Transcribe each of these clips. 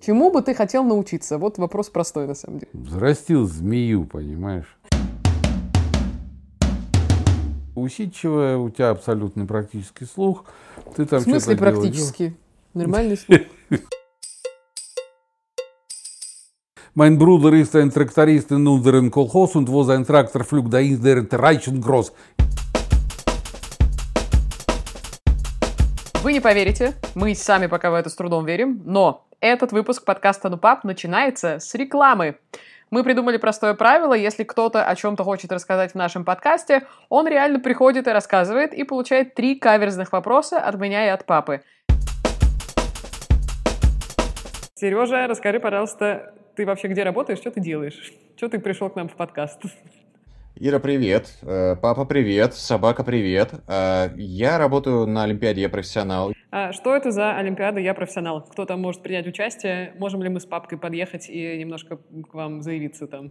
Чему бы ты хотел научиться? Вот вопрос простой, на самом деле. Взрастил змею, понимаешь? Усидчивая, у тебя абсолютный практический слух. Ты там В смысле практически? Nормальный слух. Mein Bruder ist ein Traktorist in unserem Kolchos und wo sein Traktor flog, da ist der Reichen Вы не поверите, мы сами пока в это с трудом верим, но этот выпуск подкаста «Ну, начинается с рекламы. Мы придумали простое правило, если кто-то о чем-то хочет рассказать в нашем подкасте, он реально приходит и рассказывает, и получает три каверзных вопроса от меня и от папы. Сережа, расскажи, пожалуйста, ты вообще где работаешь, что ты делаешь? Что ты пришел к нам в подкаст? Ира, привет. Э, Папа, привет. Собака, привет. Э, Я работаю на Олимпиаде, я профессионал. А что это за Олимпиада «Я профессионал»? Кто там может принять участие? Можем ли мы с папкой подъехать и немножко к вам заявиться там?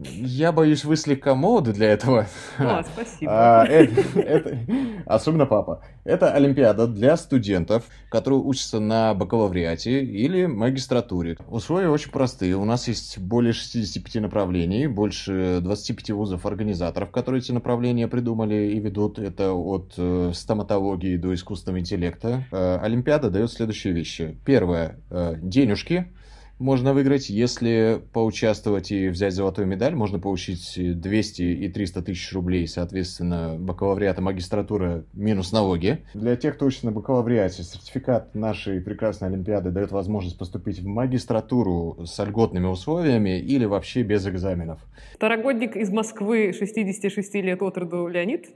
Я боюсь, вы слегка молоды для этого. О, спасибо. А, э- это- Особенно папа. Это Олимпиада для студентов, которые учатся на бакалавриате или магистратуре. Условия очень простые. У нас есть более 65 направлений, больше 25 вузов-организаторов, которые эти направления придумали и ведут. Это от э, стоматологии до искусственного интеллекта. Э, Олимпиада дает следующие вещи. Первое. э, Денежки можно выиграть. Если поучаствовать и взять золотую медаль, можно получить 200 и 300 тысяч рублей, соответственно, бакалавриата, магистратура минус налоги. Для тех, кто учится на бакалавриате, сертификат нашей прекрасной Олимпиады дает возможность поступить в магистратуру с льготными условиями или вообще без экзаменов. Второгодник из Москвы, 66 лет от роду Леонид,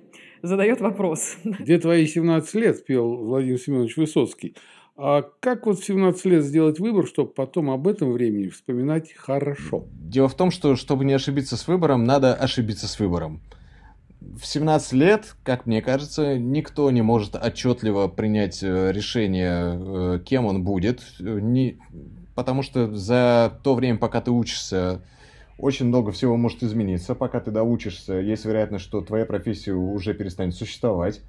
задает вопрос. Где твои 17 лет, пел Владимир Семенович Высоцкий. А как вот в 17 лет сделать выбор, чтобы потом об этом времени вспоминать хорошо? Дело в том, что чтобы не ошибиться с выбором, надо ошибиться с выбором. В 17 лет, как мне кажется, никто не может отчетливо принять э, решение, э, кем он будет, э, не- потому что за то время, пока ты учишься, очень много всего может измениться. Пока ты доучишься, есть вероятность, что твоя профессия уже перестанет существовать.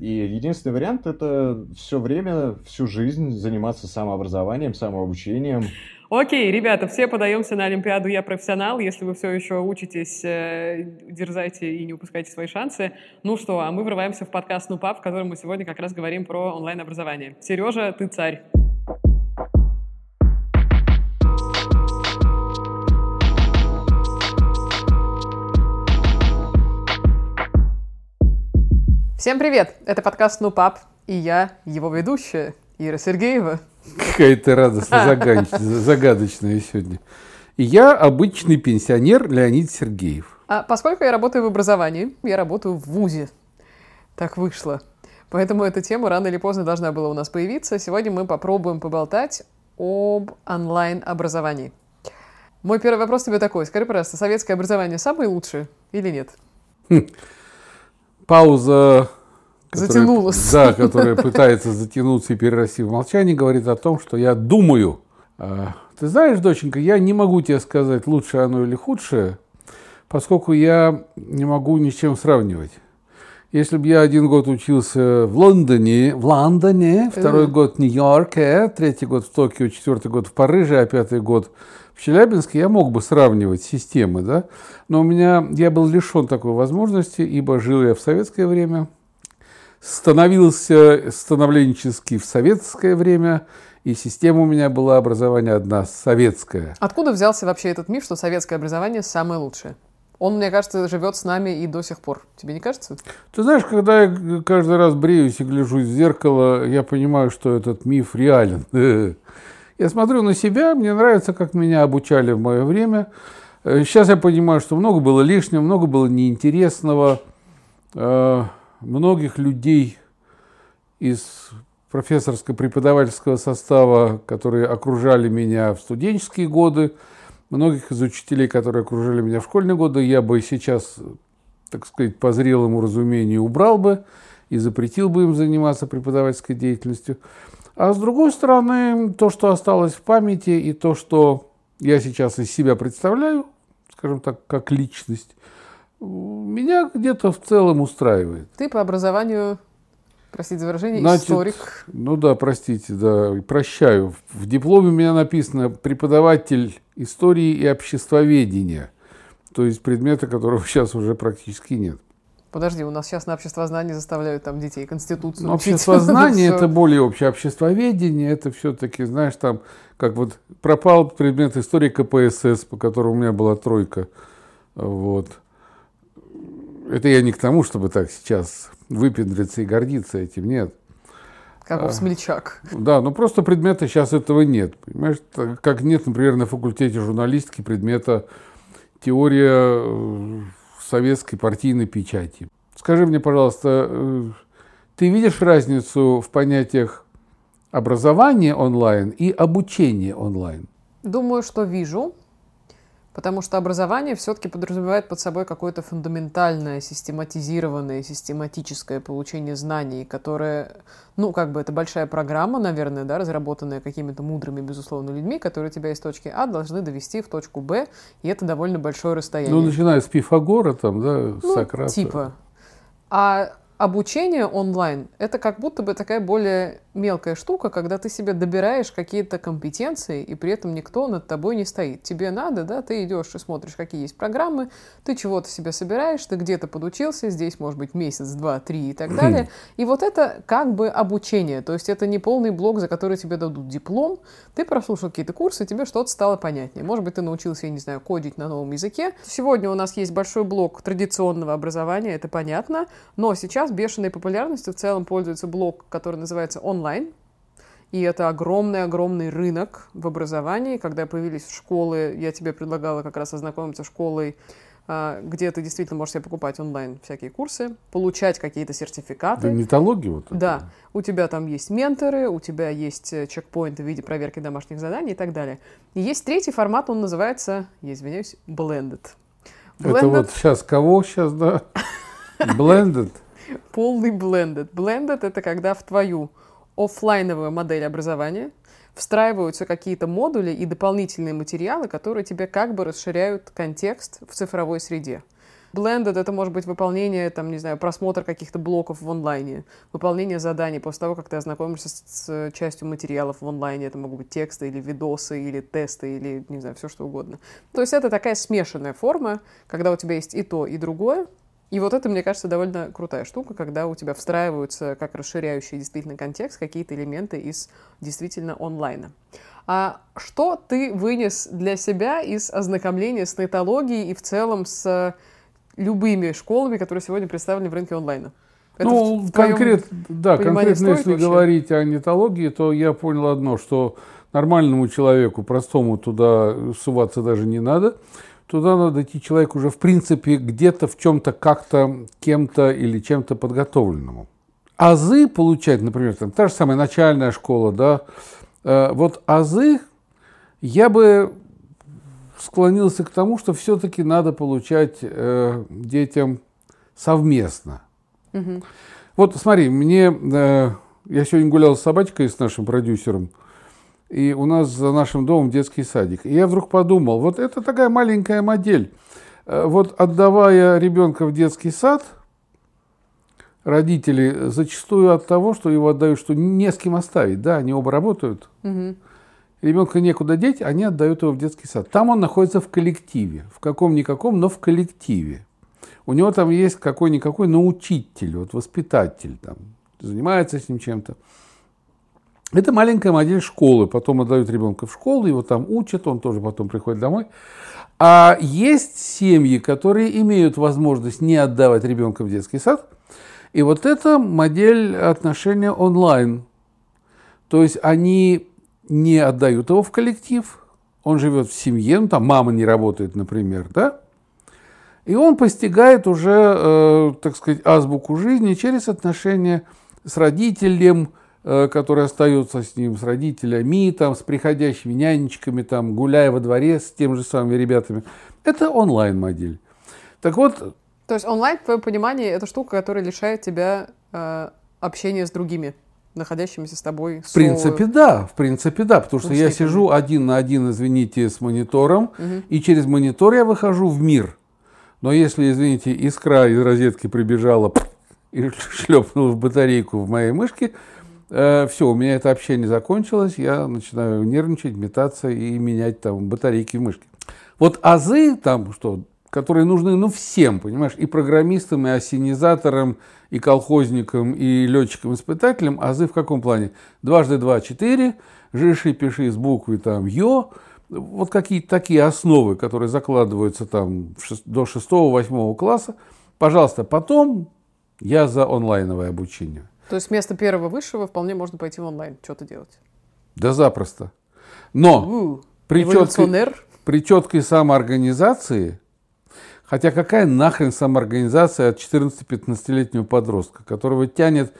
И единственный вариант это все время, всю жизнь заниматься самообразованием, самообучением. Окей, ребята, все подаемся на Олимпиаду «Я профессионал». Если вы все еще учитесь, э, дерзайте и не упускайте свои шансы. Ну что, а мы врываемся в подкаст «Ну, пап», в котором мы сегодня как раз говорим про онлайн-образование. Сережа, ты царь. Всем привет! Это подкаст «Ну, пап» и я, его ведущая, Ира Сергеева. Какая ты радостно загач- загадочная сегодня. И я обычный пенсионер Леонид Сергеев. А поскольку я работаю в образовании, я работаю в ВУЗе. Так вышло. Поэтому эта тема рано или поздно должна была у нас появиться. Сегодня мы попробуем поболтать об онлайн-образовании. Мой первый вопрос тебе такой. Скажи, пожалуйста, советское образование самое лучшее или нет? Пауза, которая- Затянулась. да, которая пытается затянуться и перерасти в молчание, говорит о том, что я думаю. А, Ты знаешь, доченька, я не могу тебе сказать, лучше оно или худшее, поскольку я не могу ни с чем сравнивать. Если бы я один год учился в Лондоне, в Лондоне, второй Мгм. год в Нью-Йорке, третий год в Токио, четвертый год в Париже, а пятый год в Челябинске, я мог бы сравнивать системы, да. Но у меня, я был лишен такой возможности, ибо жил я в советское время, становился становленчески в советское время, и система у меня была образование одна советская. Откуда взялся вообще этот миф, что советское образование самое лучшее? Он, мне кажется, живет с нами и до сих пор. Тебе не кажется? Ты знаешь, когда я каждый раз бреюсь и гляжусь в зеркало, я понимаю, что этот миф реален. Я смотрю на себя, мне нравится, как меня обучали в мое время. Э, Сейчас я понимаю, что много было лишнего, много было неинтересного. Э, Многих людей из профессорско-преподавательского состава, которые окружали меня в студенческие годы, многих из учителей, которые окружали меня в школьные годы, я бы сейчас так сказать, по зрелому разумению убрал бы и запретил бы им заниматься преподавательской деятельностью. А с другой стороны, то, что осталось в памяти, и то, что я сейчас из себя представляю, скажем так, как личность, меня где-то в целом устраивает. Ты по образованию Простите за выражение, Значит, историк. Ну да, простите, да, прощаю. В дипломе у меня написано преподаватель истории и обществоведения. То есть предмета, которого сейчас уже практически нет. Подожди, у нас сейчас на обществознании заставляют там детей Конституцию Но учить. обществознание Всё. это более общее. Обществоведение это все-таки, знаешь, там, как вот пропал предмет истории КПСС, по которому у меня была тройка. Вот. Это я не к тому, чтобы так сейчас выпендриться и гордиться этим, нет. Как в смельчак. Да, но просто предмета сейчас этого нет. Понимаешь, как нет, например, на факультете журналистики предмета теория э, советской партийной печати. Скажи мне, пожалуйста, э, ты видишь разницу в понятиях образования онлайн и обучения онлайн? Думаю, что вижу, потому что образование все-таки подразумевает под собой какое-то фундаментальное, систематизированное, систематическое получение знаний, которое, ну, как бы это большая программа, наверное, да, разработанная какими-то мудрыми, безусловно, людьми, которые тебя из точки А должны довести в точку Б, и это довольно большое расстояние. Ну, начиная с Пифагора, там, да, Ну, Сократа. Типа. А обучение онлайн – это как будто бы такая более мелкая штука, когда ты себе добираешь какие-то компетенции, и при этом никто над тобой не стоит. Тебе надо, да, ты идешь и смотришь, какие есть программы, ты чего-то себе собираешь, ты где-то подучился, здесь, может быть, месяц, два, три и так далее. И вот это как бы обучение, то есть это не полный блок, за который тебе дадут диплом, ты прослушал какие-то курсы, тебе что-то стало понятнее. Может быть, ты научился, я не знаю, кодить на новом языке. Сегодня у нас есть большой блок традиционного образования, это понятно, но сейчас бешеной популярностью в целом пользуется блок, который называется онлайн. И это огромный-огромный рынок в образовании. Когда появились школы, я тебе предлагала как раз ознакомиться с школой, а, где ты действительно можешь себе покупать онлайн всякие курсы, получать какие-то сертификаты. Генетология вот это. Да, у тебя там есть менторы, у тебя есть э, чекпоинты в виде проверки домашних заданий и так далее. И есть третий формат, он называется, я извиняюсь, blended. Это вот сейчас кого сейчас, да? Blended. полный blended. Blended — это когда в твою оффлайновую модель образования встраиваются какие-то модули и дополнительные материалы, которые тебе как бы расширяют контекст в цифровой среде. Blended — это может быть выполнение, там, не знаю, просмотр каких-то блоков в онлайне, выполнение заданий после того, как ты ознакомишься с, с частью материалов в онлайне. Это могут быть тексты или видосы, или тесты, или, не знаю, все что угодно. То есть это такая смешанная форма, когда у тебя есть и то, и другое, и вот это, мне кажется, довольно крутая штука, когда у тебя встраиваются, как расширяющий действительно контекст, какие-то элементы из действительно онлайна. А что ты вынес для себя из ознакомления с нетологией и в целом с любыми школами, которые сегодня представлены в рынке онлайна? Это ну, в- конкрет, да, конкретно если вообще? говорить о нетологии, то я понял одно, что нормальному человеку, простому, туда суваться даже не надо. Туда надо идти человеку уже, в принципе, где-то в чем-то, как-то, кем-то или чем-то подготовленному. Азы получать, например, там, та же самая начальная школа, да, э, вот азы я бы склонился к тому, что все-таки надо получать э, детям совместно. Вот смотри, мне э, я сегодня гулял с собачкой с нашим продюсером, и у нас за нашим домом детский садик. И я вдруг подумал, вот это такая маленькая модель. Э, Вот отдавая ребенка в детский сад, родители зачастую от того, что его отдают, что не с кем оставить, да, они оба работают, ребенка некуда деть, они отдают его в детский сад. Там он находится в коллективе, в каком-никаком, но в коллективе. У него там есть какой-никакой научитель, вот воспитатель, там, занимается с ним чем-то. Это маленькая модель школы. Потом отдают ребенка в школу, его там учат, он тоже потом приходит домой. А есть семьи, которые имеют возможность не отдавать ребенка в детский сад. И вот это модель отношения онлайн. То есть они не отдают его в коллектив, он живет в семье, ну там мама не работает, например, да, и он постигает уже, э, так сказать, азбуку жизни через отношения с родителем, э, который остается с ним, с родителями, там, с приходящими нянечками, там, гуляя во дворе с теми же самыми ребятами. Это онлайн-модель. Так вот, То есть онлайн, в твоем понимании, это штука, которая лишает тебя э, общения с другими, находящимися с тобой. в принципе, да, в принципе, да, потому что я сижу один на один, извините, с монитором, и через монитор я выхожу в мир. Но если, извините, искра из розетки прибежала, и шлепнул в батарейку в моей мышке, все, у меня это общение закончилось, я начинаю нервничать, метаться и менять там батарейки в мышке. Вот азы там, что, которые нужны, ну, всем, понимаешь, и программистам, и осенизаторам, и колхозникам, и летчикам-испытателям, азы в каком плане? Дважды два – четыре, жиши, пиши с буквы там «ё», вот какие-то такие основы, которые закладываются там до 6-8 класса, пожалуйста, потом я за онлайновое обучение. То есть вместо первого высшего вполне можно пойти в онлайн, что-то делать? Да запросто. Но У, при четкой, при четкой самоорганизации, хотя какая нахрен самоорганизация от 14-15-летнего подростка, которого тянет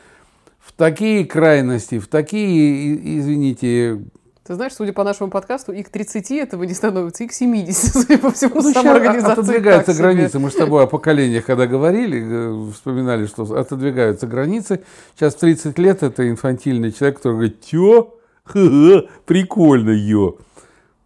в такие крайности, в такие, извините, Ты знаешь, судя по нашему подкасту, и к 30 этого не становится, и к 70, судя по всему, Ну, самоорганизация отодвигаются границы. Мы с тобой о поколениях, когда говорили, э, вспоминали, что отодвигаются границы. Сейчас в 30 лет это инфантильный человек, который говорит, тё, ха-ха, прикольно, ё.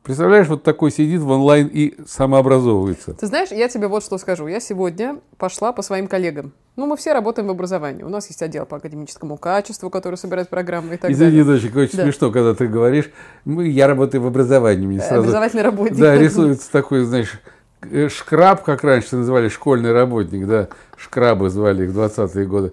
Представляешь, вот такой сидит в онлайн и самообразовывается. Ты знаешь, я тебе вот что скажу. Я сегодня пошла по своим коллегам. Ну, мы все работаем в образовании. У нас есть отдел по академическому качеству, который собирает программы и так Извини, далее. дочек, очень Да. смешно, когда ты говоришь, «Мы- я работаю в образовании. Мне Э, сразу, Образовательный работник. да, рисуется такой, знаешь, э, шкраб, как раньше называли, школьный работник, да, шкрабы звали их в 20-е годы.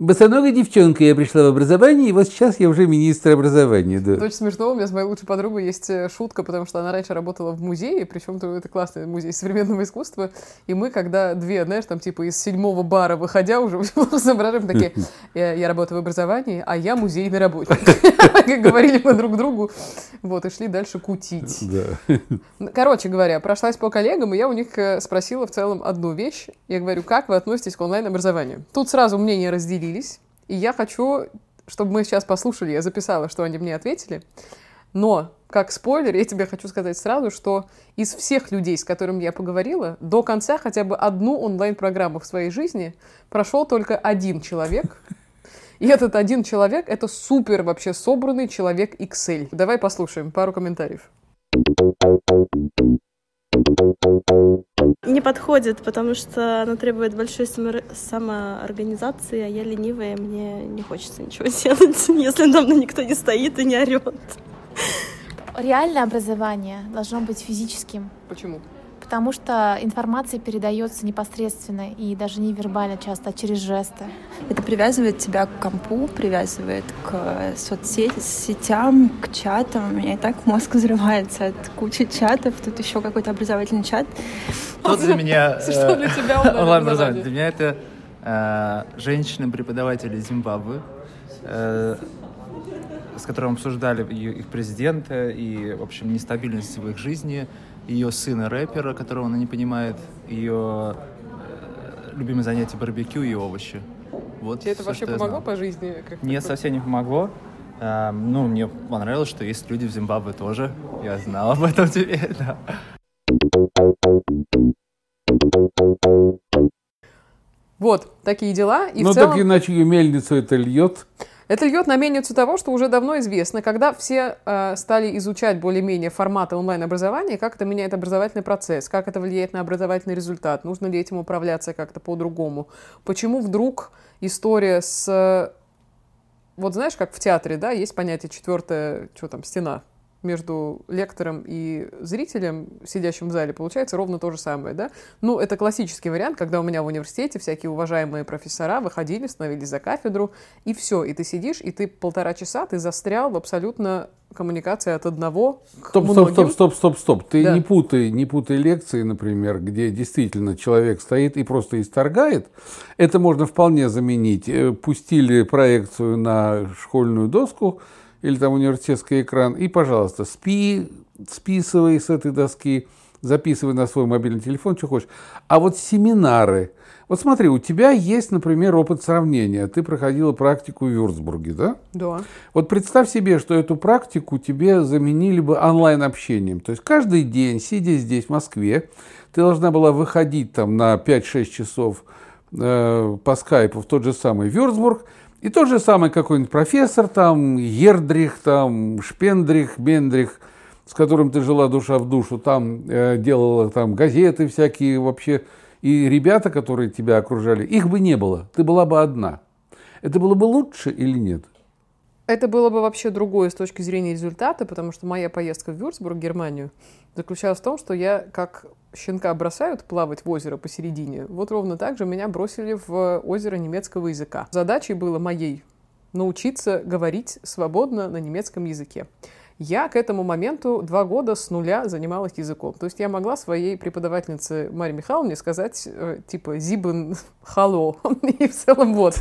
Босоногая девчонка, я пришла в образование, и вот сейчас я уже министр образования, да. Это очень смешно. У меня с моей лучшей подругой есть э, шутка, потому что она раньше работала в музее, причем это классный музей современного искусства. И мы, когда две, знаешь, там типа из седьмого бара выходя уже соображаем такие, я, я работаю в образовании, а я музейный работник. Как говорили мы друг другу. Вот, и шли дальше кутить. Короче говоря, прошлась по коллегам, и я у них э, спросила в целом одну вещь. Я говорю, как вы относитесь к онлайн-образованию? Тут сразу мнения разделились, и я хочу, чтобы мы сейчас послушали, я записала, что они мне ответили. Но, как спойлер, я тебе хочу сказать сразу, что из всех людей, с которыми я поговорила, до конца хотя бы одну онлайн-программу в своей жизни прошел только один человек. И этот один человек — это супер вообще собранный человек Excel. Давай послушаем пару комментариев. Не подходит, потому что она требует большой само- самоорганизации, а я ленивая, мне не хочется ничего делать, если там никто не стоит и не орет. Реальное образование должно быть физическим, Почему? Потому что информация передается непосредственно и даже не вербально часто, а через жесты. Это привязывает тебя к компу, привязывает к соцсетям, к чатам. У меня и так мозг взрывается от кучи чатов. Тут еще какой-то образовательный чат. Тут для меня... Что э, для тебя онлайн-образование? Для меня это э, женщины-преподаватели Зимбабве, э, с которым обсуждали их президента и, в общем, нестабильность в их жизни, ее сына рэпера, которого она не понимает, ее э, любимое занятие барбекю и овощи. Вот Тебе это всё, вообще что я помогло знал. по жизни? Как Нет, совсем не помогло. А, ну, мне понравилось, что есть люди в Зимбабве тоже. Я знал об этом теперь, да. Вот, такие дела. И ну в целом, так иначе и мельницу это льет. Это льет на мельницу того, что уже давно известно. Когда все э, стали изучать более-менее форматы онлайн-образования, как это меняет образовательный процесс, как это влияет на образовательный результат, нужно ли этим управляться как-то по-другому. Почему вдруг история с... э, Вот знаешь, как в театре, да, есть понятие четвертая, что там, стена между лектором и зрителем, сидящим в зале, получается ровно то же самое, да? Ну, это классический вариант, когда у меня в университете всякие уважаемые профессора выходили, становились за кафедру, и все, и ты сидишь, и ты полтора часа, ты застрял в абсолютно коммуникации от одного к Стоп, стоп, многим. стоп, стоп, стоп, стоп. Ты Да. не путай, не путай лекции, например, где действительно человек стоит и просто исторгает. Это можно вполне заменить. Э, Пустили проекцию на школьную доску или там университетский экран, и, пожалуйста, спи, списывай с этой доски, записывай на свой мобильный телефон, что хочешь. А вот семинары. Вот смотри, у тебя есть, например, опыт сравнения. Ты проходила практику в Вюрцбурге, да? Да. Вот представь себе, что эту практику тебе заменили бы онлайн-общением. То есть каждый день, сидя здесь, в Москве, ты должна была выходить там на 5-6 часов э, по скайпу в тот же самый Вюрцбург, и тот же самый какой-нибудь профессор, там, Ердрих, там, Шпендрих, Бендрих, с которым ты жила душа в душу, там э, делала там газеты всякие вообще и ребята, которые тебя окружали, их бы не было, ты была бы одна. Это было бы лучше или нет? Это было бы вообще другое с точки зрения результата, потому что моя поездка в Вюрцбург, Германию, заключалась в том, что я, как щенка бросают плавать в озеро посередине, вот ровно так же меня бросили в озеро немецкого языка. Задачей было моей научиться говорить свободно на немецком языке. Я к этому моменту два года с нуля занималась языком. То есть я могла своей преподавательнице Марии Михайловне сказать, э, типа, «Зибен, халло», и в целом вот.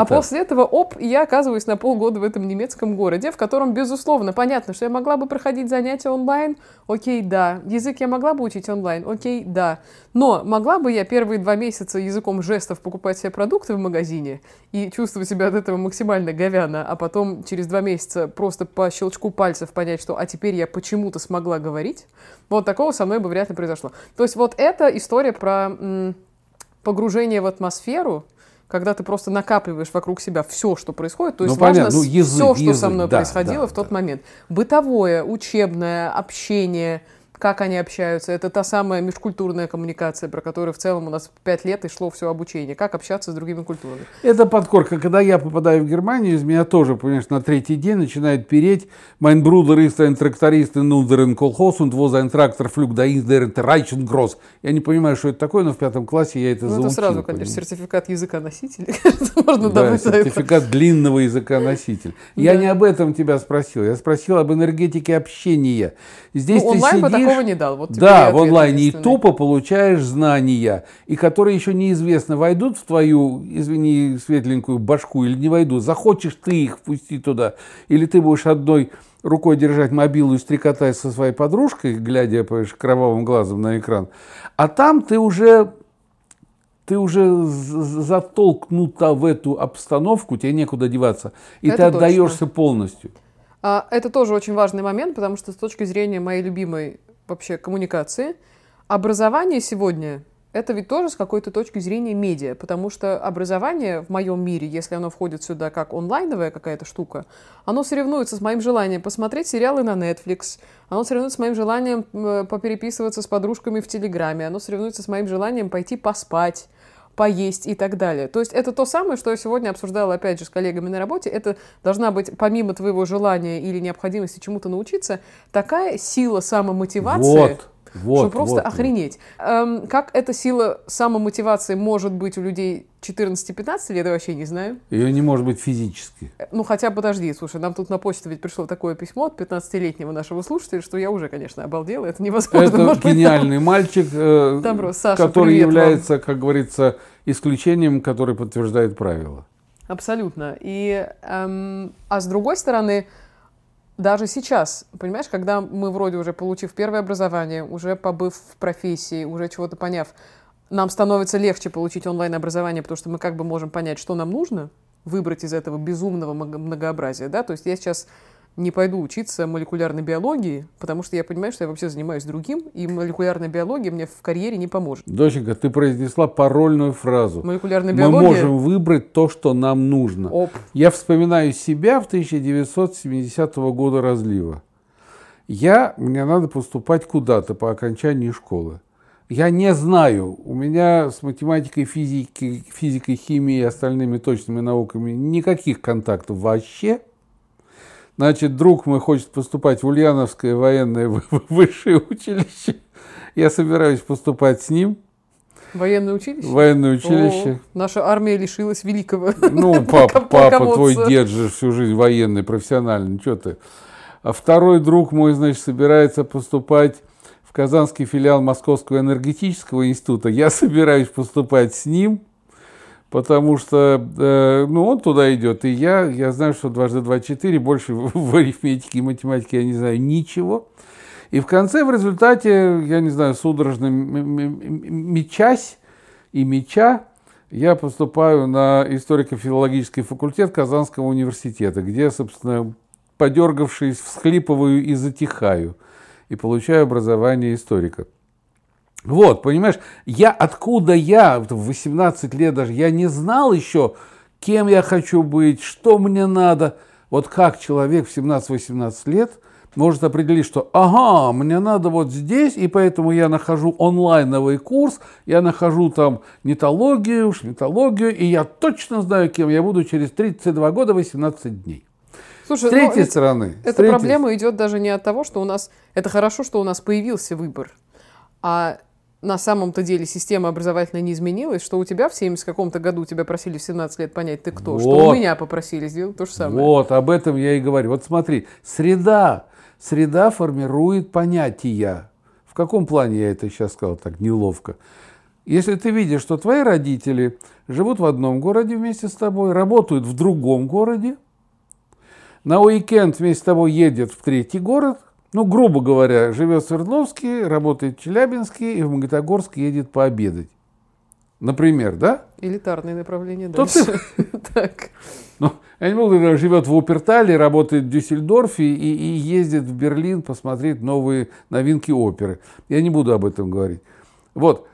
А после этого, оп, я оказываюсь на полгода в этом немецком городе, в котором, безусловно, понятно, что я могла бы проходить занятия онлайн, окей, да. Язык я могла бы учить онлайн, окей, да. Но могла бы я первые два месяца языком жестов покупать себе продукты в магазине и чувствовать себя от этого максимально говяно, а потом через два месяца просто по щелчку пальца пальцев понять, что «а теперь я почему-то смогла говорить», вот такого со мной бы вряд ли произошло. То есть вот эта история про м, погружение в атмосферу, когда ты просто накапливаешь вокруг себя все, что происходит, то есть ну, важно ну, язык, все, что язык, со мной да, происходило да, в тот да. момент. Бытовое, учебное, общение – как они общаются. Это та самая межкультурная коммуникация, про которую в целом у нас пять лет и шло все обучение. Как общаться с другими культурами. Это подкорка. Когда я попадаю в Германию, из меня тоже, понимаешь, на третий день начинает переть «Mein Bruder ist ein Traktorist in unseren Kolchos und wo sein Traktor flügt, da ist der Reichengross». Я не понимаю, что это такое, но в пятом классе я это ну, заучил. это сразу, конечно, понимаешь? сертификат языка носителя. Можно да, сертификат длинного языка носителя. Я не об этом тебя спросил. Я спросил об энергетике общения. Здесь ну, ты сидишь такого не дал. Вот да, в онлайне и тупо получаешь знания, и которые еще неизвестно, войдут в твою, извини, светленькую башку или не войдут. Захочешь ты их впустить туда, или ты будешь одной рукой держать мобилу и стрекотать со своей подружкой, глядя понимаешь, кровавым глазом на экран. А там ты уже ты уже затолкнута в эту обстановку, тебе некуда деваться, и Это ты отдаешься точно. полностью. А, это тоже очень важный момент, потому что с точки зрения моей любимой вообще коммуникации. Образование сегодня это ведь тоже с какой-то точки зрения медиа, потому что образование в моем мире, если оно входит сюда как онлайновая какая-то штука, оно соревнуется с моим желанием посмотреть сериалы на Netflix, оно соревнуется с моим желанием попереписываться с подружками в Телеграме, оно соревнуется с моим желанием пойти поспать, поесть и так далее. То есть это то самое, что я сегодня обсуждала, опять же, с коллегами на работе. Это должна быть, помимо твоего желания или необходимости чему-то научиться, такая сила самомотивации. Вот. Вот, что просто вот, охренеть. Вот. Эм, как эта сила самомотивации может быть у людей 14-15 лет, я вообще не знаю. Ее не может быть физически. Э, ну, хотя, подожди, слушай, нам тут на почту ведь пришло такое письмо от 15-летнего нашего слушателя, что я уже, конечно, обалдела, это невозможно. Это может гениальный быть, мальчик, э, Добро, Саша, который является, вам. как говорится, исключением, который подтверждает правила. Абсолютно. И, эм, а с другой стороны, даже сейчас, понимаешь, когда мы вроде уже получив первое образование, уже побыв в профессии, уже чего-то поняв, нам становится легче получить онлайн-образование, потому что мы как бы можем понять, что нам нужно, выбрать из этого безумного многообразия, да, то есть я сейчас не пойду учиться молекулярной биологии, потому что я понимаю, что я вообще занимаюсь другим, и молекулярная биология мне в карьере не поможет. Доченька, ты произнесла парольную фразу. Молекулярная биология? Мы можем выбрать то, что нам нужно. Оп. Я вспоминаю себя в 1970 года разлива. Я, мне надо поступать куда-то по окончании школы. Я не знаю, у меня с математикой, физикой, физикой, химией и остальными точными науками никаких контактов вообще – Значит, друг мой хочет поступать в Ульяновское военное высшее училище. Я собираюсь поступать с ним. Военное училище? Военное училище. О, наша армия лишилась великого. Ну, папа, папа твой дед же всю жизнь военный, профессиональный, что ты. А второй друг мой, значит, собирается поступать в казанский филиал Московского энергетического института. Я собираюсь поступать с ним потому что, э, ну, он туда идет, и я, я знаю, что дважды два четыре, больше в арифметике и математике я не знаю ничего. И в конце, в результате, я не знаю, судорожно мечась и меча, я поступаю на историко-филологический факультет Казанского университета, где, собственно, подергавшись, всхлипываю и затихаю, и получаю образование историка. Вот, понимаешь, я откуда я, в 18 лет даже, я не знал еще, кем я хочу быть, что мне надо. Вот как человек в 17-18 лет может определить, что ага, мне надо вот здесь, и поэтому я нахожу онлайновый курс, я нахожу там нетологию, шмитологию, и я точно знаю, кем я буду через 32 года 18 дней. Слушай, с третьей ну, стороны. Эта третьей проблема идет даже не от того, что у нас... Это хорошо, что у нас появился выбор. А на самом-то деле система образовательная не изменилась, что у тебя в 70 каком-то году тебя просили в 17 лет понять, ты кто, что у Вот. меня попросили сделать то же самое. Вот, об этом я и говорю. Вот смотри, среда. Среда формирует понятия. В каком плане я это сейчас сказал так неловко? Если ты видишь, что твои родители живут в одном городе вместе с тобой, работают в другом городе, на уикенд вместе с тобой едет в третий город, ну, грубо говоря, живет в Свердловске, работает в Челябинске и в Магнитогорск едет пообедать. Например, да? Элитарное направление То дальше. Так. Ну, он живет в Упертале, работает в Дюссельдорфе и, и ездит в Берлин посмотреть новые новинки оперы. Я не буду об этом говорить. Вот.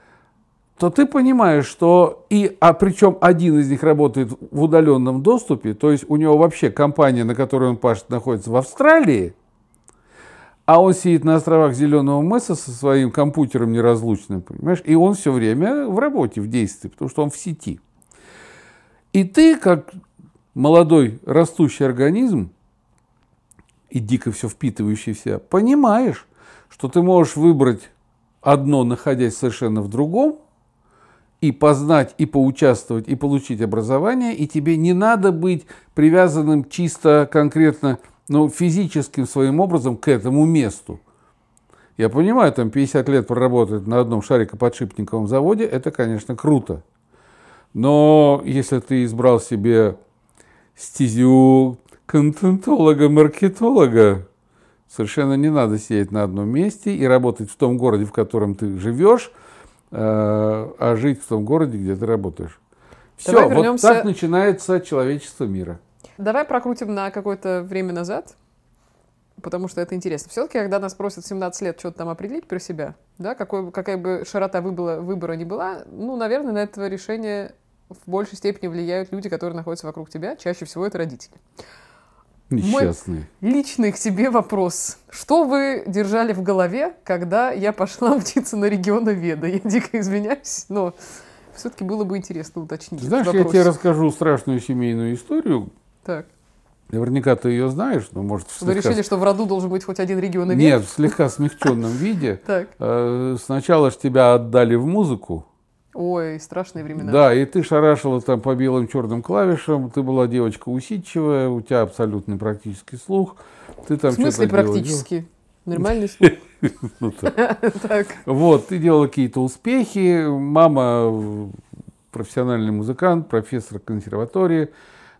То ты понимаешь, что и, а причем один из них работает в удаленном доступе, то есть у него вообще компания, на которой он пашет, находится в Австралии, а он сидит на островах Зеленого мыса со своим компьютером неразлучным, понимаешь, и он все время в работе, в действии, потому что он в сети. И ты, как молодой растущий организм и дико все впитывающий в себя, понимаешь, что ты можешь выбрать одно, находясь совершенно в другом, и познать, и поучаствовать, и получить образование, и тебе не надо быть привязанным чисто конкретно, ну, физическим своим образом к этому месту. Я понимаю, там 50 лет проработать на одном шарикоподшипниковом заводе, это, конечно, круто. Но если ты избрал себе стезю контентолога-маркетолога, совершенно не надо сидеть на одном месте и работать в том городе, в котором ты живешь, э, а жить в том городе, где ты работаешь. Все, Давай вот вернемся- так начинается человечество мира. Давай прокрутим на какое-то время назад, потому что это интересно. Все-таки, когда нас просят в 17 лет что-то там определить про себя, да, какой, какая бы широта выбора, выбора ни была, ну, наверное, на это решение в большей степени влияют люди, которые находятся вокруг тебя. Чаще всего это родители. Несчастные. Личный к тебе вопрос. Что вы держали в голове, когда я пошла учиться на регионоведа? Я дико извиняюсь, но все-таки было бы интересно уточнить. Знаешь, я тебе расскажу страшную семейную историю. Так. Наверняка ты ее знаешь, но может Вы слегка- решили, что в роду должен быть хоть один регионовед? Нет, в слегка смягченном виде. Так. Э, Сначала ж тебя отдали в музыку, Ой, страшные времена. Да, и ты шарашила там по белым черным клавишам, ты была девочка усидчивая, у тебя абсолютный практический слух. Ты там В смысле практически? Нормальный слух? Ну. Вот, ты делала какие-то успехи, мама профессиональный музыкант, профессор консерватории,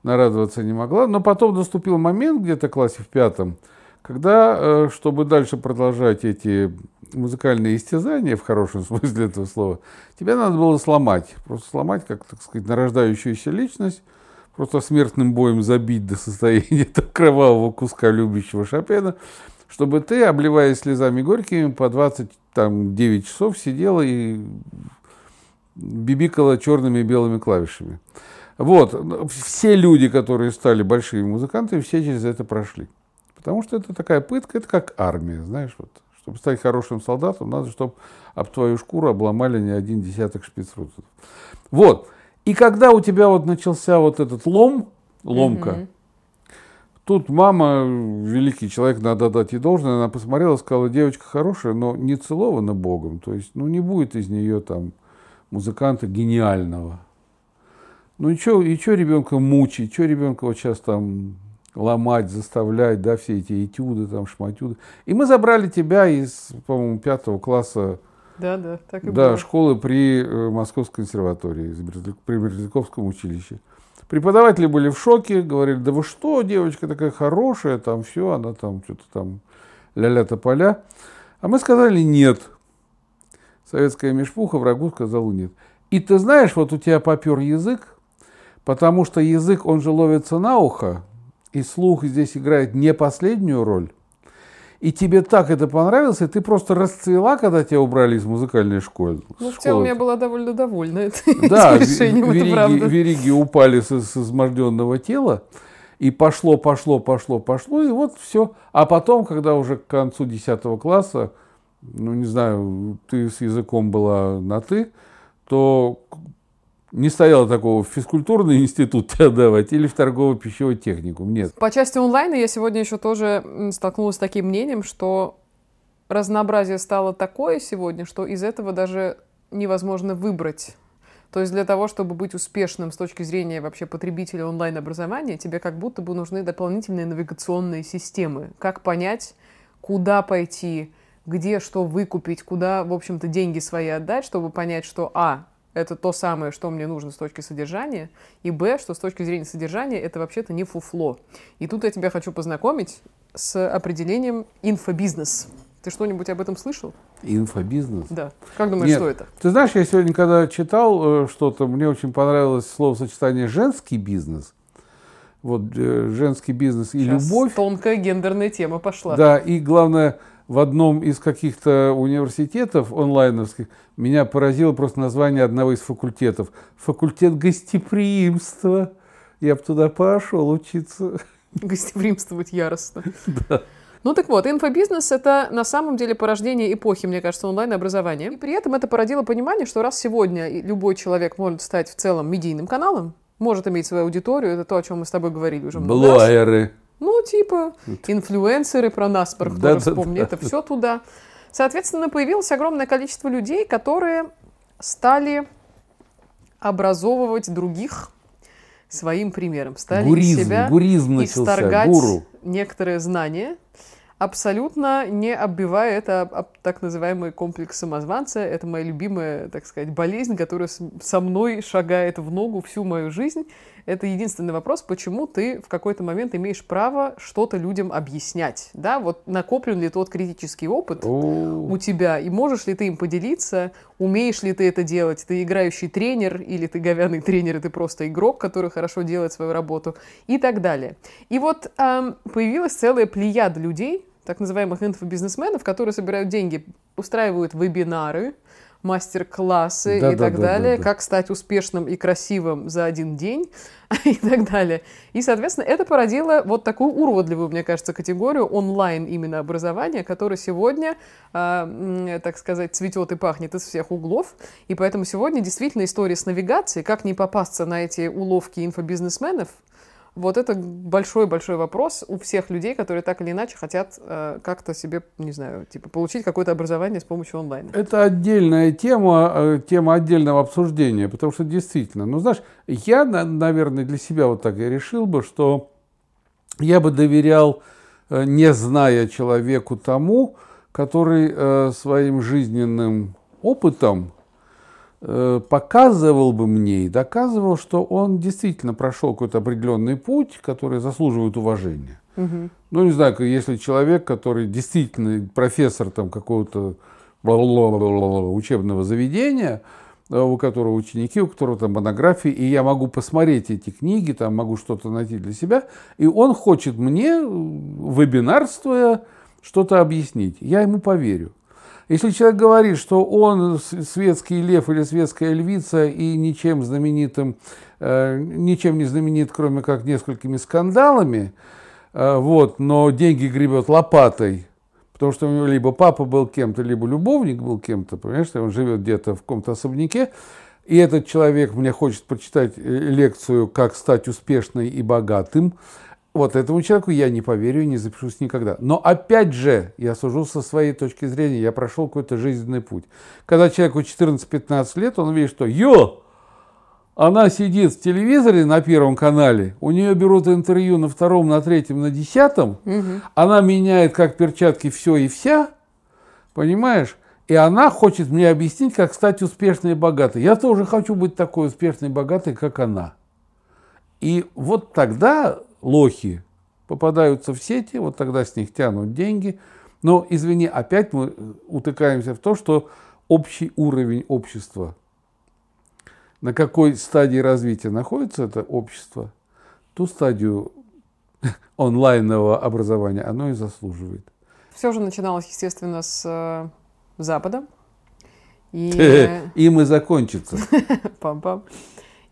нарадоваться не могла. Но потом наступил момент где-то в классе в пятом, когда, э, чтобы дальше продолжать эти музыкальные истязания, в хорошем смысле этого слова, тебя надо было сломать. Просто сломать, как, так сказать, нарождающуюся личность, просто смертным боем забить до состояния там кровавого куска любящего Шопена, чтобы ты, обливаясь слезами горькими, по 29 часов сидела и бибикала черными и белыми клавишами. Вот. Все люди, которые стали большими музыкантами, все через это прошли. Потому что это такая пытка, это как армия, знаешь, вот. Чтобы стать хорошим солдатом, надо, чтобы об твою шкуру обломали не один десяток шпицрутов. Вот. И когда у тебя вот начался вот этот лом, ломка, Мгм. Тут мама, великий человек, надо дать ей должное, она посмотрела, сказала, девочка хорошая, но не целована Богом. То есть, ну, не будет из нее там музыканта гениального. Ну и что и чё ребенка мучить, что ребенка вот сейчас там ломать, заставлять, да, все эти этюды, там, шматюды. И мы забрали тебя из, по-моему, пятого класса Да, да, так и да, было. школы при э, Московской консерватории, при Березляковском училище. Преподаватели были в шоке, говорили, да вы что, девочка такая хорошая, там все, она там что-то там ля-ля тополя. А мы сказали нет. Советская мешпуха врагу сказала нет. И ты знаешь, вот у тебя попер язык, потому что язык, он же ловится на ухо, и слух здесь играет не последнюю роль. И тебе так это понравилось, и ты просто расцвела, когда тебя убрали из музыкальной школы. Ну, в целом я была довольно довольна этим Да, решением, это вериги, правда. вериги упали с, с изможденного тела. И пошло, пошло, пошло, пошло, и вот все. А потом, когда уже к концу 10 класса, ну, не знаю, ты с языком была на «ты», то не стояло такого в физкультурный институт тебя давать или в торгово-пищевой техникум. Нет. По части онлайна я сегодня еще тоже столкнулась с таким мнением, что разнообразие стало такое сегодня, что из этого даже невозможно выбрать. То есть для того, чтобы быть успешным с точки зрения вообще потребителя онлайн-образования, тебе как будто бы нужны дополнительные навигационные системы. Как понять, куда пойти, где что выкупить, куда, в общем-то, деньги свои отдать, чтобы понять, что А, это то самое, что мне нужно с точки содержания, и Б, что с точки зрения содержания это вообще-то не фуфло. И тут я тебя хочу познакомить с определением инфобизнес. Ты что-нибудь об этом слышал? Инфобизнес? Да. Как думаешь, Нет. что это? Ты знаешь, я сегодня, когда читал э, что-то, мне очень понравилось словосочетание «женский бизнес». Вот э, женский бизнес и Сейчас любовь. Тонкая гендерная тема пошла. Да, и главное, в одном из каких-то университетов онлайновских меня поразило просто название одного из факультетов. Факультет гостеприимства. Я бы туда пошел учиться. Гостеприимствовать яростно. Ну так вот, инфобизнес — это на самом деле порождение эпохи, мне кажется, онлайн-образования. И при этом это породило понимание, что раз сегодня любой человек может стать в целом медийным каналом, может иметь свою аудиторию, это то, о чем мы с тобой говорили уже много раз. Ну, типа, инфлюенсеры про нас, про кто вспомни, это все туда. Соответственно, появилось огромное количество людей, которые стали образовывать других своим примером, стали из Гуризм, себя гуризм начался, исторгать гуру. некоторые знания, абсолютно не оббивая это об, об так называемый комплекс самозванца. Это моя любимая, так сказать, болезнь, которая со мной шагает в ногу всю мою жизнь. Это единственный вопрос, почему ты в какой-то момент имеешь право что-то людям объяснять. Да, вот накоплен ли тот критический опыт, у тебя, и можешь ли ты им поделиться, умеешь ли ты это делать, ты играющий тренер, или ты говяный тренер, и ты просто игрок, который хорошо делает свою работу, и так далее. И вот ам, появилась целая плеяда людей, так называемых инфобизнесменов, которые собирают деньги, устраивают вебинары, мастер-классы и Да-да-да-да-да. так далее, как стать успешным и красивым за один день и так далее. И, соответственно, это породило вот такую уродливую, мне кажется, категорию онлайн именно образования, которое сегодня, м, так сказать, цветет и пахнет из всех углов. И поэтому сегодня действительно история с навигацией, как не попасться на эти уловки инфобизнесменов, вот это большой-большой вопрос у всех людей, которые так или иначе хотят э, как-то себе, не знаю, типа получить какое-то образование с помощью онлайна. Это отдельная тема, э, тема отдельного обсуждения, потому что действительно, ну знаешь, я, на- наверное, для себя вот так я решил бы, что я бы доверял, э, не зная человеку тому, который э, своим жизненным опытом показывал бы мне и доказывал, что он действительно прошел какой-то определенный путь, который заслуживает уважения. Мгм. Ну, не знаю, если человек, который действительно профессор там какого-то учебного заведения, э, у которого ученики, у которого там монографии, и я могу посмотреть эти книги, там могу что-то найти для себя, и он хочет мне, э, вебинарствуя, что-то объяснить. Я ему поверю. Если человек говорит, что он светский лев или светская львица и ничем знаменитым, э, ничем не знаменит, кроме как несколькими скандалами, э, вот, но деньги гребет лопатой, потому что у него либо папа был кем-то, либо любовник был кем-то, понимаешь, он живет где-то в каком-то особняке, и этот человек мне хочет прочитать э, лекцию «Как стать успешным и богатым», вот этому человеку я не поверю и не запишусь никогда. Но опять же, я сужу со своей точки зрения, я прошел какой-то жизненный путь. Когда человеку 14-15 лет, он видит, что «Ё, она сидит в телевизоре на первом канале, у нее берут интервью на втором, на третьем, на десятом, она меняет как перчатки все и вся, понимаешь? И она хочет мне объяснить, как стать успешной и богатой. Я тоже хочу быть такой успешной и богатой, как она. И вот тогда лохи попадаются в сети, вот тогда с них тянут деньги. Но, извини, опять мы утыкаемся в то, что общий уровень общества, на какой стадии развития находится это общество, ту стадию онлайнового образования оно и заслуживает. Все же начиналось, естественно, с э, Запада. И, Им и закончится. пам-пам.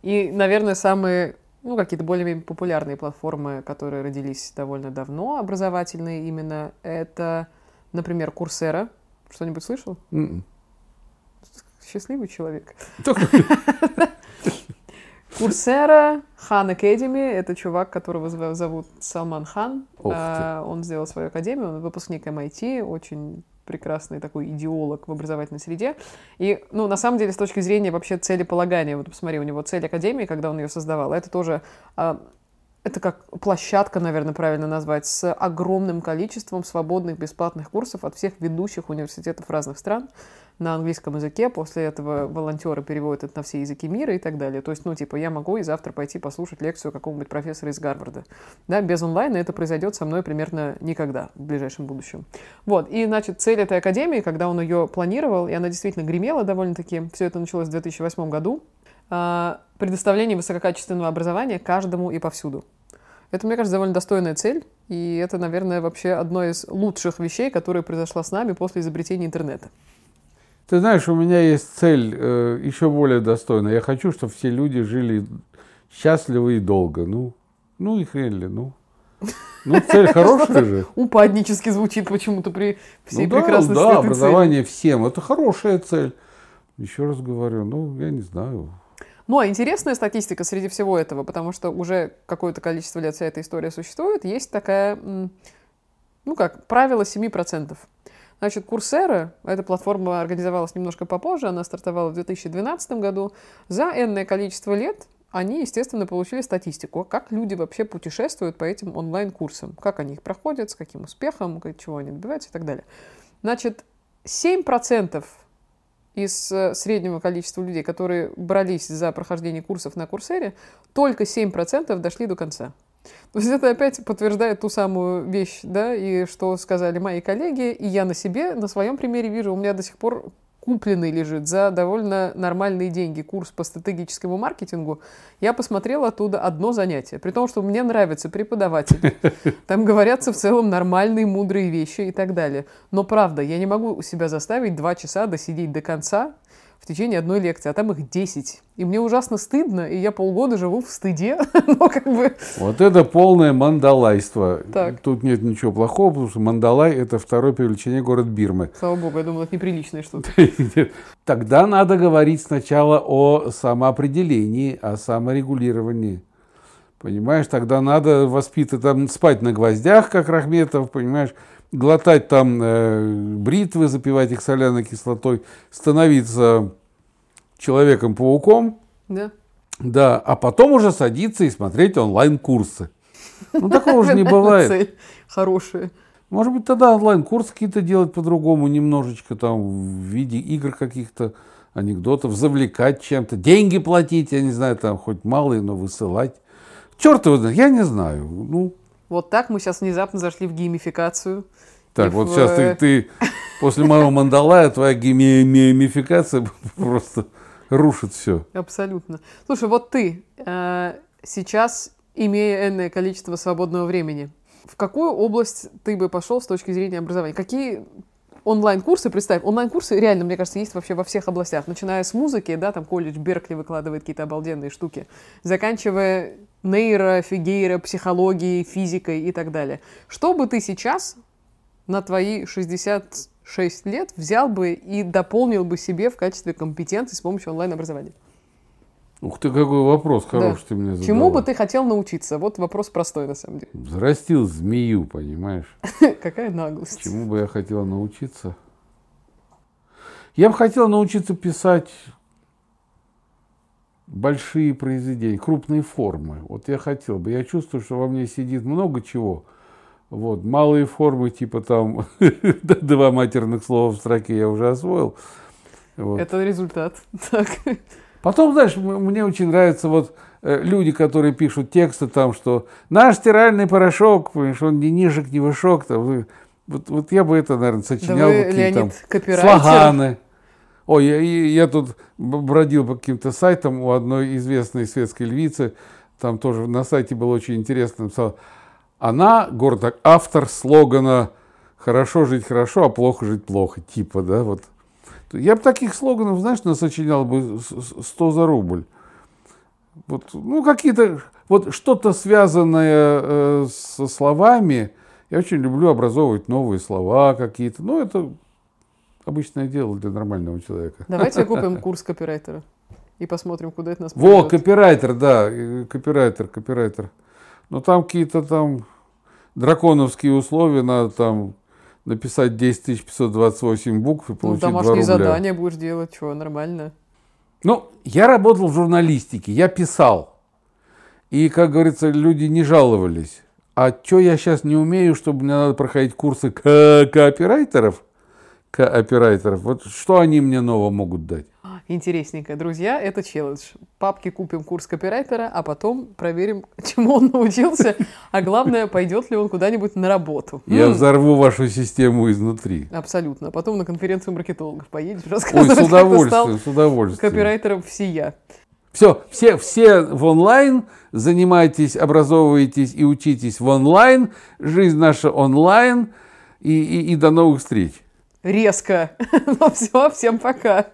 И, наверное, самые ну, какие-то более-менее популярные платформы, которые родились довольно давно, образовательные именно, это, например, Курсера. Что-нибудь слышал? М-м. Счастливый человек. Курсера, Хан Академи, это чувак, которого зов- зовут Салман Хан. А, Он сделал свою академию, он выпускник MIT, очень прекрасный такой идеолог в образовательной среде. И, ну, на самом деле, с точки зрения вообще целеполагания, вот посмотри, у него цель академии, когда он ее создавал, это тоже а, это как площадка, наверное, правильно назвать, с огромным количеством свободных бесплатных курсов от всех ведущих университетов разных стран на английском языке. После этого волонтеры переводят это на все языки мира и так далее. То есть, ну, типа, я могу и завтра пойти послушать лекцию какого-нибудь профессора из Гарварда. Да, без онлайна это произойдет со мной примерно никогда в ближайшем будущем. Вот, и, значит, цель этой академии, когда он ее планировал, и она действительно гремела довольно-таки, все это началось в 2008 году, предоставление высококачественного образования каждому и повсюду. Это, мне кажется, довольно достойная цель, и это, наверное, вообще одно из лучших вещей, которая произошла с нами после изобретения интернета. Ты знаешь, у меня есть цель э, еще более достойная. Я хочу, чтобы все люди жили счастливо и долго. Ну, ну и хрен ли, ну. Ну, цель хорошая же. Упаднически звучит почему-то при всей Ну да, прекрасности да, цели. образование всем. Это хорошая цель. Еще раз говорю, ну, я не знаю. Ну, а интересная статистика среди всего этого, потому что уже какое-то количество лет вся эта история существует, есть такая, ну как, правило 7%. Значит, Курсера, эта платформа организовалась немножко попозже, она стартовала в 2012 году. За энное количество лет они, естественно, получили статистику, как люди вообще путешествуют по этим онлайн-курсам, как они их проходят, с каким успехом, чего они добиваются и так далее. Значит, 7% из э, среднего количества людей, которые брались за прохождение курсов на Курсере, только 7% дошли до конца. То есть это опять подтверждает ту самую вещь, да, и что сказали мои коллеги, и я на себе, на своем примере вижу, у меня до сих пор купленный лежит за довольно нормальные деньги курс по стратегическому маркетингу. Я посмотрела оттуда одно занятие, при том, что мне нравится преподаватель. Там говорятся в целом нормальные, мудрые вещи и так далее. Но правда, я не могу себя заставить два часа досидеть до конца в течение одной лекции, а там их 10. И мне ужасно стыдно, и я полгода живу в стыде. Но как бы... Вот это полное мандалайство. Так. Тут нет ничего плохого, потому что Мандалай – это второй по величине город Бирмы. Слава богу, я думала, это неприличное что-то. Тогда надо говорить сначала о самоопределении, о саморегулировании. Понимаешь, тогда надо воспитывать, там, спать на гвоздях, как Рахметов, понимаешь, глотать там э, бритвы, запивать их соляной кислотой, становиться человеком-пауком, Да. да, а потом уже садиться и смотреть онлайн-курсы. Ну, такого же не бывает. Цель хорошая. Может быть, тогда онлайн-курсы какие-то делать по-другому, немножечко там в виде игр каких-то, анекдотов, завлекать чем-то, деньги платить, я не знаю, там хоть малые, но высылать. Черт его знает, я не знаю. Ну, Вот так мы сейчас внезапно зашли в геймификацию. так, вот в, сейчас ты, э, ты после моего мандалая твоя геймификация просто рушит все. Абсолютно. Слушай, вот ты э, сейчас, имея энное количество свободного времени, в какую область ты бы пошел с точки зрения образования? Какие онлайн-курсы, представь, онлайн-курсы реально, мне кажется, есть вообще во всех областях, начиная с музыки, да, там колледж Беркли выкладывает какие-то обалденные штуки, заканчивая нейро, фигейро, психологией, физикой и так далее. Что бы ты сейчас на твои 66 лет взял бы и дополнил бы себе в качестве компетенции с помощью онлайн-образования? Ух ты, какой вопрос хороший Да. ты мне задала. Чему бы ты хотел научиться? Вот вопрос простой, на самом деле. Взрастил змею, понимаешь? Какая наглость. Чему бы я хотел научиться? Я бы хотел научиться писать большие произведения, крупные формы. Вот я хотел бы. Я чувствую, что во мне сидит много чего. Вот. Малые формы, типа там два матерных слова в строке я уже освоил. Вот. Это результат. Так. Потом, знаешь, мне очень нравятся вот э, люди, которые пишут тексты там, что наш стиральный порошок, понимаешь, он ни нижек, ни вышок. Там, вы- вот, вот я бы это, наверное, Да сочинял. вы, бы какие-то там Леонид, копирайтер. слоганы. Ой, я, я- тут бродил по каким-то сайтам у одной известной светской львицы. Там тоже на сайте было очень интересно. Написала, она, город автор слогана «Хорошо жить хорошо, а плохо жить плохо». Типа, да, вот. Я бы таких слоганов, знаешь, насочинял бы с- с- 100 за рубль. Вот, ну, какие-то вот что-то связанное э, со словами. Я очень люблю образовывать новые слова какие-то. Ну, это обычное дело для нормального человека. Давайте купим курс копирайтера и посмотрим, куда это нас Во, приведет. копирайтер, да, э, копирайтер, копирайтер. Но там какие-то там драконовские условия, надо там написать 10 528 букв и Ну, получить 2 домашние рубля. задания будешь делать, что, нормально. Ну, я работал в журналистике, я писал. И, как говорится, люди не жаловались. А что я сейчас не умею, чтобы мне надо проходить курсы ко- кооператоров? Вот что они мне нового могут дать? Интересненько. Друзья, это челлендж. Папке купим курс копирайтера, а потом проверим, чему он научился. А главное, пойдет ли он куда-нибудь на работу. Я М, взорву вашу систему изнутри. Абсолютно. А потом на конференцию маркетологов поедешь, Ой, рассказывать, с как ты стал удовольствием, с удовольствием. копирайтером всея. Все, все, все в онлайн, занимайтесь, образовывайтесь и учитесь в онлайн. Жизнь наша онлайн. И, и, и до новых встреч. Резко. Ну все, всем пока.